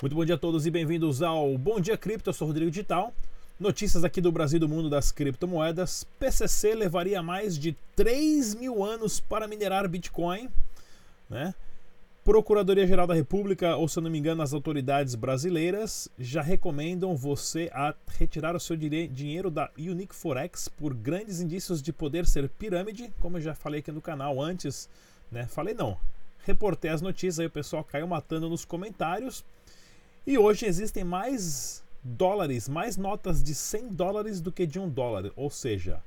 Muito bom dia a todos e bem-vindos ao Bom Dia Cripto. Eu sou Rodrigo Digital. Notícias aqui do Brasil e do mundo das criptomoedas. PCC levaria mais de 3 mil anos para minerar Bitcoin. Né? Procuradoria-Geral da República, ou se eu não me engano, as autoridades brasileiras já recomendam você a retirar o seu dinheiro da Unique Forex por grandes indícios de poder ser pirâmide, como eu já falei aqui no canal antes. Né? Falei não, reportei as notícias, aí o pessoal caiu matando nos comentários. E hoje existem mais dólares, mais notas de 100 dólares do que de um dólar, ou seja,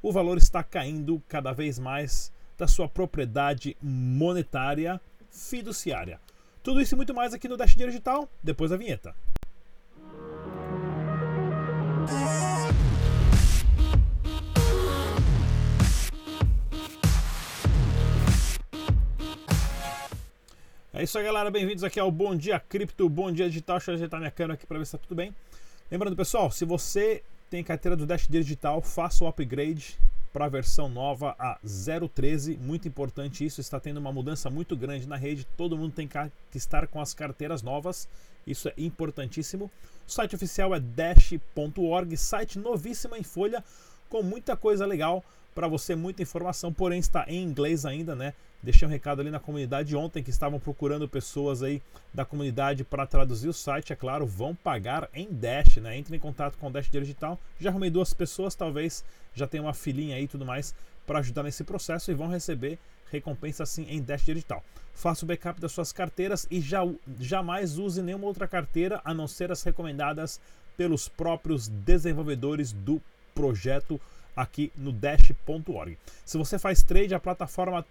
o valor está caindo cada vez mais da sua propriedade monetária fiduciária. Tudo isso e muito mais aqui no Dash Digital, depois da vinheta. É isso aí, galera. Bem-vindos aqui ao Bom Dia Cripto, Bom Dia Digital. Deixa eu ajeitar minha câmera aqui para ver se está tudo bem. Lembrando, pessoal, se você tem carteira do Dash Digital, faça o upgrade para a versão nova a 0.13. Muito importante isso, está tendo uma mudança muito grande na rede. Todo mundo tem que estar com as carteiras novas. Isso é importantíssimo. O site oficial é dash.org, site novíssimo em folha, com muita coisa legal para você, muita informação, porém está em inglês ainda, né? Deixei um recado ali na comunidade ontem que estavam procurando pessoas aí da comunidade para traduzir o site, é claro, vão pagar em Dash, né? Entre em contato com o Dash Digital. Já arrumei duas pessoas, talvez já tenha uma filhinha aí e tudo mais para ajudar nesse processo e vão receber recompensa assim em Dash Digital. Faça o backup das suas carteiras e já, jamais use nenhuma outra carteira a não ser as recomendadas pelos próprios desenvolvedores do projeto aqui no dash.org. Se você faz trade, a plataforma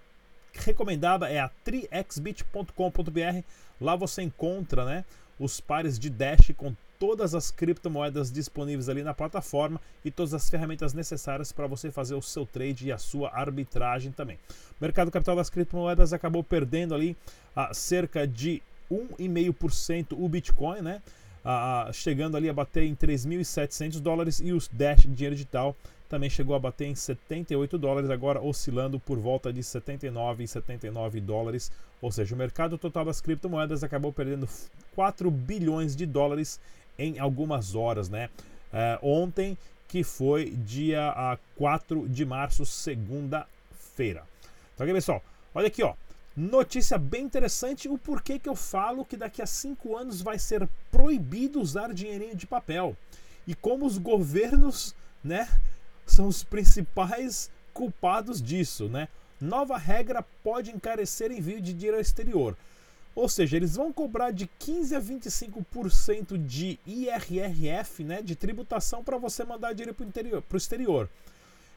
recomendada é a triexbit.com.br. Lá você encontra né, os pares de Dash com todas as criptomoedas disponíveis ali na plataforma e todas as ferramentas necessárias para você fazer o seu trade e a sua arbitragem também. O mercado capital das criptomoedas acabou perdendo ali a cerca de 1,5% o Bitcoin, né? Ah, chegando ali a bater em 3.700 dólares e os Dash dinheiro digital também chegou a bater em 78 dólares, agora oscilando por volta de 79 e 79 dólares. Ou seja, o mercado total das criptomoedas acabou perdendo 4 bilhões de dólares em algumas horas, né? É, ontem, que foi dia 4 de março, segunda-feira. Então, aqui, pessoal, olha aqui, ó. Notícia bem interessante, o porquê que eu falo que daqui a 5 anos vai ser proibido usar dinheirinho de papel. E como os governos, né, são os principais culpados disso, né? Nova regra pode encarecer envio de dinheiro ao exterior. Ou seja, eles vão cobrar de 15 a 25% de IRRF, né, de tributação para você mandar dinheiro para o exterior.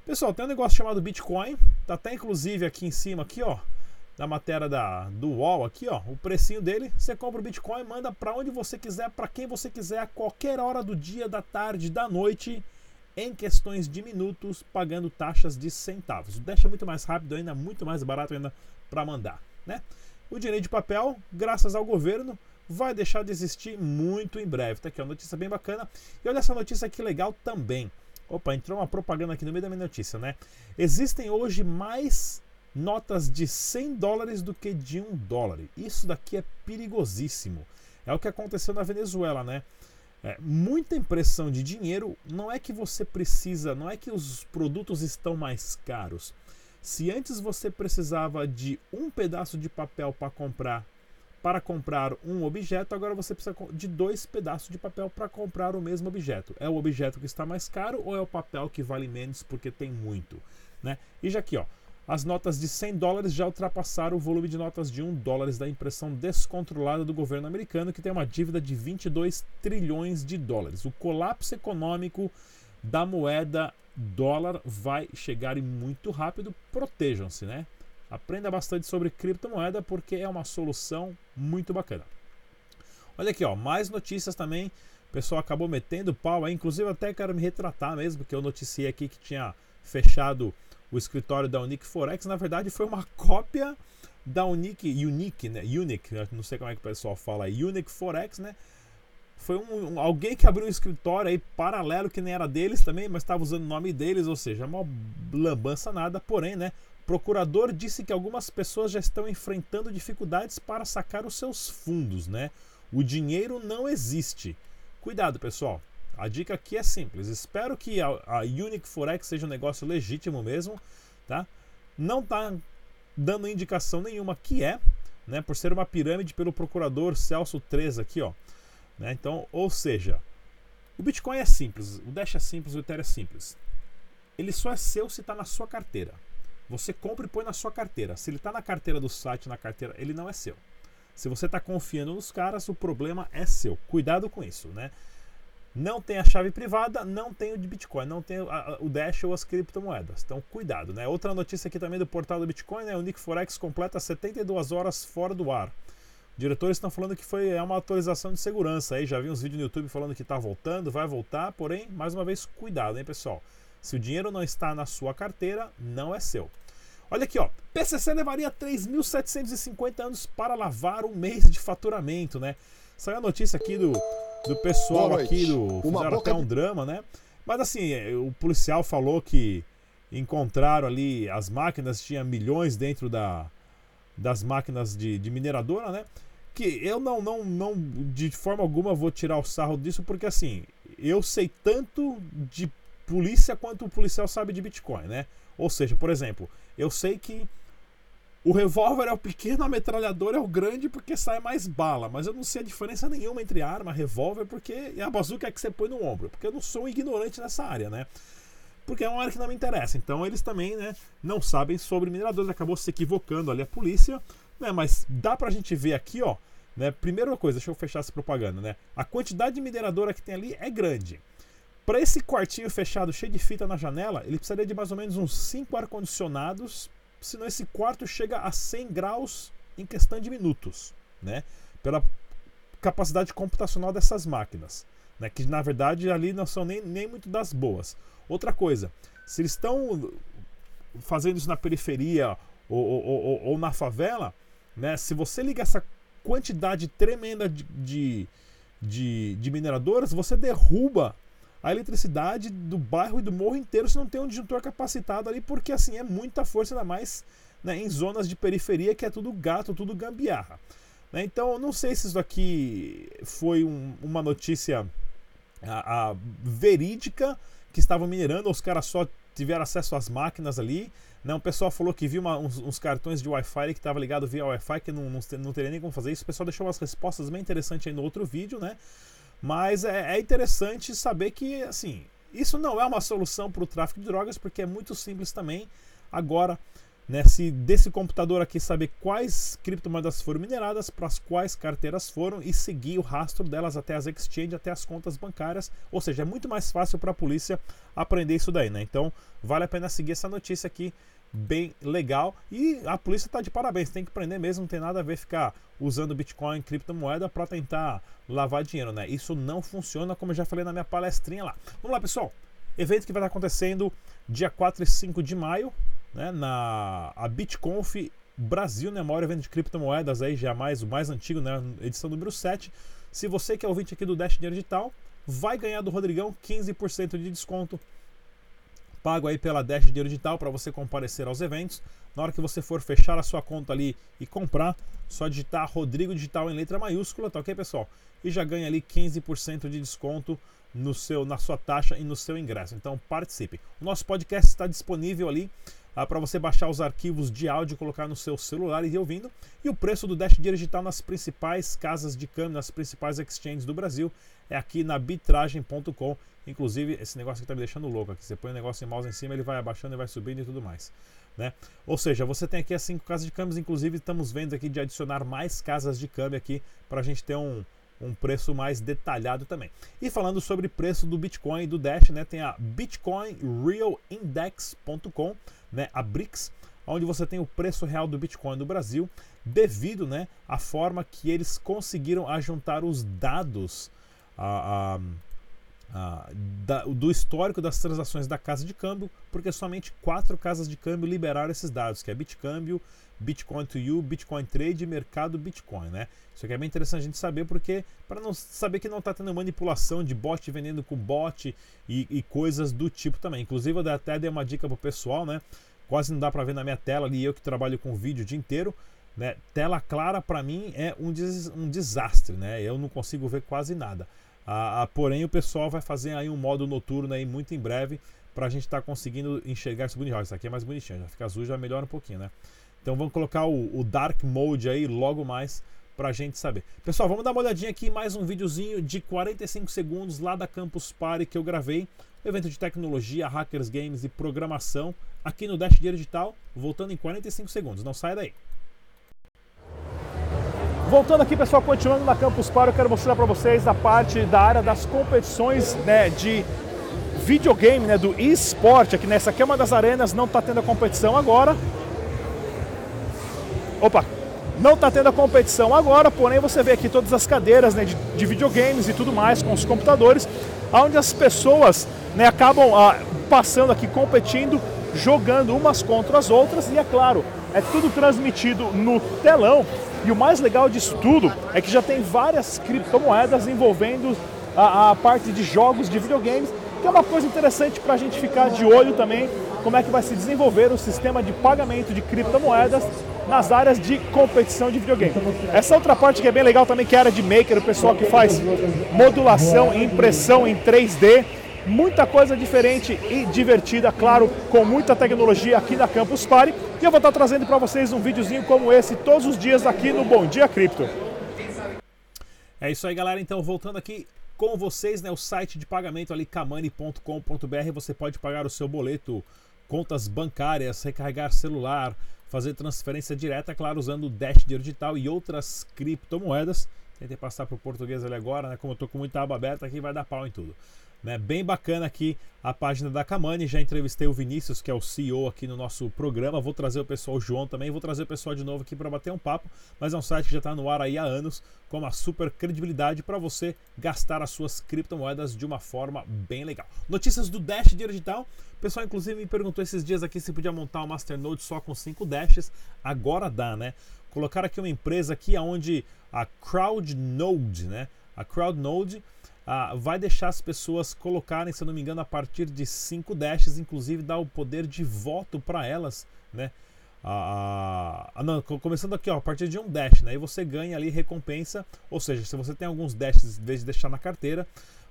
Pessoal, tem um negócio chamado Bitcoin, tá até inclusive aqui em cima aqui, ó, na matéria da do UOL aqui, ó, o precinho dele, você compra o Bitcoin, manda para onde você quiser, para quem você quiser, a qualquer hora do dia, da tarde, da noite em questões de minutos, pagando taxas de centavos. É muito mais rápido ainda, muito mais barato ainda para mandar. Né? O dinheiro de papel, graças ao governo, vai deixar de existir muito em breve. Tá aqui uma notícia bem bacana. E olha essa notícia aqui legal também. Opa, entrou uma propaganda aqui no meio da minha notícia, né? Existem hoje mais notas de 100 dólares do que de 1 dólar. Isso daqui é perigosíssimo. É o que aconteceu na Venezuela, né? É, muita impressão de dinheiro não é que você precisa, não é que os produtos estão mais caros. Se antes você precisava de um pedaço de papel para comprar para comprar um objeto, agora você precisa de dois pedaços de papel para comprar o mesmo objeto. É o objeto que está mais caro ou é o papel que vale menos porque tem muito, né? E já aqui, ó, as notas de 100 dólares já ultrapassaram o volume de notas de 1 dólares da impressão descontrolada do governo americano, que tem uma dívida de 22 trilhões de dólares. O colapso econômico da moeda dólar vai chegar muito rápido. Protejam-se, né? Aprenda bastante sobre criptomoeda porque é uma solução muito bacana. Olha aqui, ó, mais notícias também. O pessoal acabou metendo pau aí, inclusive até quero me retratar mesmo, porque eu noticiei aqui que tinha fechado o escritório da Unique Forex, na verdade foi uma cópia da Unique, Unique, né? Unique, não sei como é que o pessoal fala, Unique Forex, né? Foi um, um, alguém que abriu um escritório aí paralelo que nem era deles também, mas estava usando o nome deles, ou seja, uma lambança nada, porém, né? Procurador disse que algumas pessoas já estão enfrentando dificuldades para sacar os seus fundos, né? O dinheiro não existe. Cuidado, pessoal. A dica aqui é simples. Espero que a, a Unique Forex seja um negócio legítimo mesmo, tá? Não tá dando indicação nenhuma que é, né? Por ser uma pirâmide pelo procurador Celso 3 aqui, ó. Né? Então, ou seja, o Bitcoin é simples, o Dash é simples, o Ethereum é simples. Ele só é seu se está na sua carteira. Você compra e põe na sua carteira. Se ele está na carteira do site, na carteira, ele não é seu. Se você está confiando nos caras, o problema é seu. Cuidado com isso, né? Não tem a chave privada, não tem o de Bitcoin, não tem o Dash ou as criptomoedas. Então, cuidado, né? Outra notícia aqui também do portal do Bitcoin, né? O Nick Forex completa 72 horas fora do ar. Diretores estão falando que foi é uma atualização de segurança aí. Já vi uns vídeos no YouTube falando que está voltando, vai voltar, porém, mais uma vez, cuidado, hein, pessoal? Se o dinheiro não está na sua carteira, não é seu. Olha aqui, ó. PCC levaria 3.750 anos para lavar um mês de faturamento, né? Saiu a notícia aqui do, do pessoal aqui do. Fizeram até um drama, né? Mas assim, é, o policial falou que encontraram ali as máquinas, tinha milhões dentro da, das máquinas de, de mineradora, né? que eu não, não, não, de forma alguma vou tirar o sarro disso, porque assim, eu sei tanto de polícia quanto o policial sabe de Bitcoin, né? Ou seja, por exemplo, eu sei que o revólver é o pequeno, a metralhadora é o grande porque sai mais bala, mas eu não sei a diferença nenhuma entre arma, revólver, porque e a bazuca é que você põe no ombro, porque eu não sou um ignorante nessa área, né? Porque é uma área que não me interessa. Então eles também, né, não sabem sobre mineradores, acabou se equivocando ali a polícia, né? Mas dá pra gente ver aqui, ó, né? Primeira coisa, deixa eu fechar essa propaganda, né? A quantidade de mineradora que tem ali é grande. Para esse quartinho fechado, cheio de fita na janela, ele precisaria de mais ou menos uns 5 ar-condicionados, senão esse quarto chega a 100 graus em questão de minutos, né? Pela capacidade computacional dessas máquinas, né? Que na verdade ali não são nem, nem muito das boas. Outra coisa, se eles estão fazendo isso na periferia ou, ou, ou, ou na favela, né? Se você liga essa quantidade tremenda de, de, de, de mineradoras, você derruba a eletricidade do bairro e do morro inteiro se não tem um disjuntor capacitado ali, porque assim é muita força, ainda mais né, em zonas de periferia que é tudo gato, tudo gambiarra. Né? Então, não sei se isso aqui foi um, uma notícia a, a, verídica que estavam minerando, ou os caras só tiveram acesso às máquinas ali. Né? O pessoal falou que viu uma, uns, uns, cartões de Wi-Fi que estava ligado via Wi-Fi, que não, não, não, teria nem como fazer isso. O pessoal deixou umas respostas bem interessantes aí no outro vídeo, né? Mas é, é interessante saber que, assim, isso não é uma solução para o tráfico de drogas, porque é muito simples também. Agora, né, se desse computador aqui saber quais criptomoedas foram mineradas, para as quais carteiras foram e seguir o rastro delas até as exchanges, até as contas bancárias. Ou seja, é muito mais fácil para a polícia aprender isso daí, né? Então, vale a pena seguir essa notícia aqui, bem legal. E a polícia está de parabéns, tem que aprender mesmo, não tem nada a ver ficar usando Bitcoin, criptomoeda para tentar lavar dinheiro, né? Isso não funciona, como eu já falei na minha palestrinha lá. Vamos lá, pessoal. Evento que vai estar acontecendo dia 4 e 5 de maio, né, na a BitConf Brasil, maior evento de criptomoedas aí, já mais, o mais antigo, né, edição número 7. Se você que é ouvinte aqui do Dash Dinheiro Digital, vai ganhar do Rodrigão 15% de desconto pago aí pela Dash Dinheiro Digital para você comparecer aos eventos. Na hora que você for fechar a sua conta ali e comprar, só digitar Rodrigo Digital em letra maiúscula, tá ok, pessoal? E já ganha ali 15% de desconto no seu, na sua taxa e no seu ingresso. Então participe. O nosso podcast está disponível ali ah, para você baixar os arquivos de áudio, colocar no seu celular e ir ouvindo. E o preço do Dash Digital nas principais casas de câmbio, nas principais exchanges do Brasil, é aqui na bitragem.com. Inclusive, esse negócio que está me deixando louco aqui. Você põe o negócio em mouse em cima, ele vai abaixando e vai subindo e tudo mais. Né? Ou seja, você tem aqui as cinco casas de câmbios, inclusive estamos vendo aqui de adicionar mais casas de câmbio aqui para a gente ter um, um preço mais detalhado também. E falando sobre preço do Bitcoin e do Dash, né, tem a bitcoinrealindex.com, né, a BRICS, onde você tem o preço real do Bitcoin no Brasil, devido né, à forma que eles conseguiram ajuntar os dados a, a, a, da, do histórico das transações da casa de câmbio, porque somente quatro casas de câmbio liberaram esses dados, que é Bitcâmbio, Bitcoin to You, Bitcoin Trade e Mercado Bitcoin, né? Isso aqui é bem interessante a gente saber porque para não saber que não está tendo manipulação de bot vendendo com bot e, e, coisas do tipo também. Inclusive eu até dei uma dica pro pessoal, né? Quase não dá para ver na minha tela ali eu que trabalho com vídeo o dia inteiro. Né? Tela clara para mim é um, des um desastre, né? Eu não consigo ver quase nada. Ah, ah, porém, o pessoal vai fazer aí um modo noturno aí muito em breve para a gente estar tá conseguindo enxergar isso bonitinho. Isso aqui é mais bonitinho, já fica azul, já melhora um pouquinho, né? Então vamos colocar o, o Dark Mode aí logo mais para a gente saber. Pessoal, vamos dar uma olhadinha aqui mais um videozinho de 45 segundos lá da Campus Party que eu gravei. Evento de tecnologia, hackers, games e programação aqui no Dash Dinheiro Digital, voltando em 45 segundos. Não sai daí. Voltando aqui, pessoal, continuando na Campus Party, eu quero mostrar para vocês a parte da área das competições né, de videogame, né, do eSport. Aqui nessa aqui é uma das arenas, não está tendo a competição agora. Opa, não está tendo a competição agora, porém você vê aqui todas as cadeiras né, de, de videogames e tudo mais com os computadores, onde as pessoas né, acabam ah, passando aqui competindo, jogando umas contra as outras e é claro, é tudo transmitido no telão e o mais legal disso tudo é que já tem várias criptomoedas envolvendo a, a parte de jogos de videogames, que é uma coisa interessante para a gente ficar de olho também como é que vai se desenvolver o sistema de pagamento de criptomoedas nas áreas de competição de videogame. Essa outra parte que é bem legal também, que é a área de maker, o pessoal que faz modulação e impressão em 3D, muita coisa diferente e divertida, claro, com muita tecnologia aqui na Campus Party. E eu vou estar trazendo para vocês um videozinho como esse todos os dias aqui no Bom Dia Cripto. É isso aí, galera. Então, voltando aqui com vocês, né, o site de pagamento ali kamani.com.br, você pode pagar o seu boleto, contas bancárias, recarregar celular, fazer transferência direta, claro, usando o Dash Digital e outras criptomoedas. Tentei passar para o português ali agora, né? Como eu estou com muita aba aberta aqui, vai dar pau em tudo. Né? Bem bacana aqui a página da Kamani. Já entrevistei o Vinícius, que é o CEO aqui no nosso programa. Vou trazer o pessoal, o João também. Vou trazer o pessoal de novo aqui para bater um papo. Mas é um site que já está no ar aí há anos, com uma super credibilidade para você gastar as suas criptomoedas de uma forma bem legal. Notícias do Dash Digital. O pessoal, inclusive, me perguntou esses dias aqui se podia montar um Masternode só com 5 Dashes. Agora dá, né? Colocaram aqui uma empresa aqui onde a CrowdNode, né? A CrowdNode ah, vai deixar as pessoas colocarem, se eu não me engano, a partir de 5 dashes, inclusive dá o poder de voto para elas, né? Ah, ah, não, começando aqui, ó, a partir de um dash, né? E você ganha ali recompensa, ou seja, se você tem alguns dashes em vez de deixar na carteira,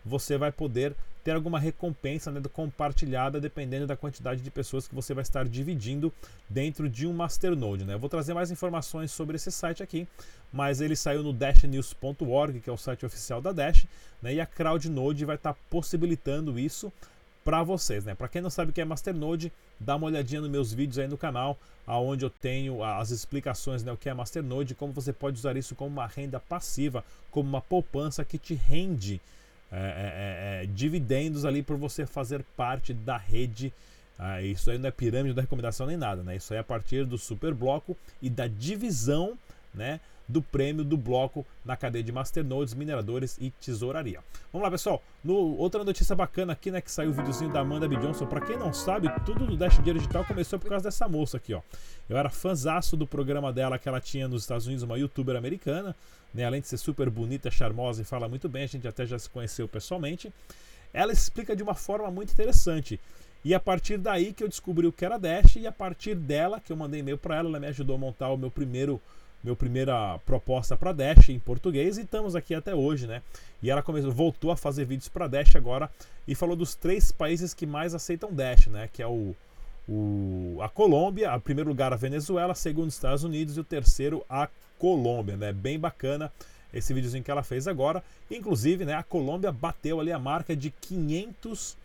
você vai poder ter alguma recompensa né, compartilhada dependendo da quantidade de pessoas que você vai estar dividindo dentro de um masternode. Né? Eu vou trazer mais informações sobre esse site aqui, mas ele saiu no dashnews.org, que é o site oficial da Dash, né? e a CrowdNode vai estar possibilitando isso para vocês, né? Para quem não sabe o que é Masternode, dá uma olhadinha nos meus vídeos aí no canal, aonde eu tenho as explicações, né, o que é Masternode, como você pode usar isso como uma renda passiva, como uma poupança que te rende é, é, é, é, dividendos ali por você fazer parte da rede. Ah, isso aí não é pirâmide da recomendação nem nada, né? Isso aí é a partir do super bloco e da divisão, né? do prêmio do bloco na cadeia de masternodes, mineradores e tesouraria. Vamos lá, pessoal. No, outra notícia bacana aqui, né, que saiu o videozinho da Amanda B. Johnson. Para quem não sabe, tudo do Dash Dinheiro Digital começou por causa dessa moça aqui, ó. Eu era fãzaço do programa dela que ela tinha nos Estados Unidos, uma youtuber americana, né, além de ser super bonita, charmosa e fala muito bem, a gente até já se conheceu pessoalmente. Ela explica de uma forma muito interessante. E a partir daí que eu descobri o que era Dash e a partir dela que eu mandei e-mail para ela, ela me ajudou a montar o meu primeiro meu primeira proposta para Dash em português e estamos aqui até hoje, né? E ela começou, voltou a fazer vídeos para Dash agora e falou dos três países que mais aceitam Dash, né? Que é o, o a Colômbia, a primeiro lugar a Venezuela, segundo os Estados Unidos e o terceiro a Colômbia, né? Bem bacana esse videozinho que ela fez agora. Inclusive, né? A Colômbia bateu ali a marca de 500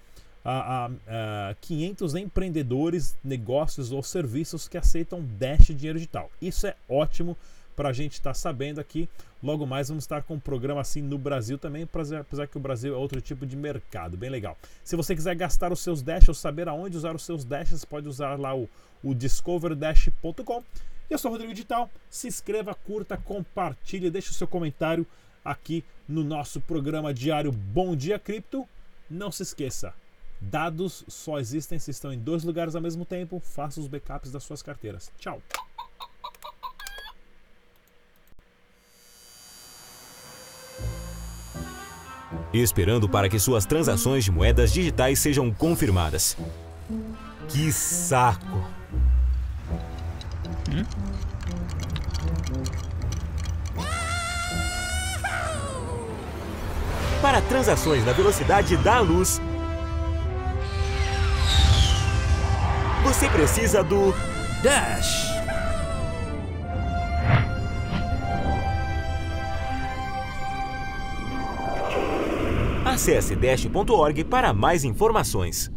a, a, a 500 empreendedores, negócios ou serviços que aceitam Dash dinheiro digital. Isso é ótimo para a gente estar tá sabendo aqui. Logo mais vamos estar com um programa assim no Brasil também, apesar que o Brasil é outro tipo de mercado, bem legal. Se você quiser gastar os seus Dash ou saber aonde usar os seus Dashes, pode usar lá o, o discoverdash.com. Eu sou Rodrigo Digital, se inscreva, curta, compartilhe, deixe o seu comentário aqui no nosso programa diário Bom Dia Cripto. Não se esqueça, Dados só existem se estão em dois lugares ao mesmo tempo. Faça os backups das suas carteiras. Tchau! Esperando para que suas transações de moedas digitais sejam confirmadas. Que saco! Para transações na velocidade da luz, você precisa do Dash. Acesse dash.org para mais informações.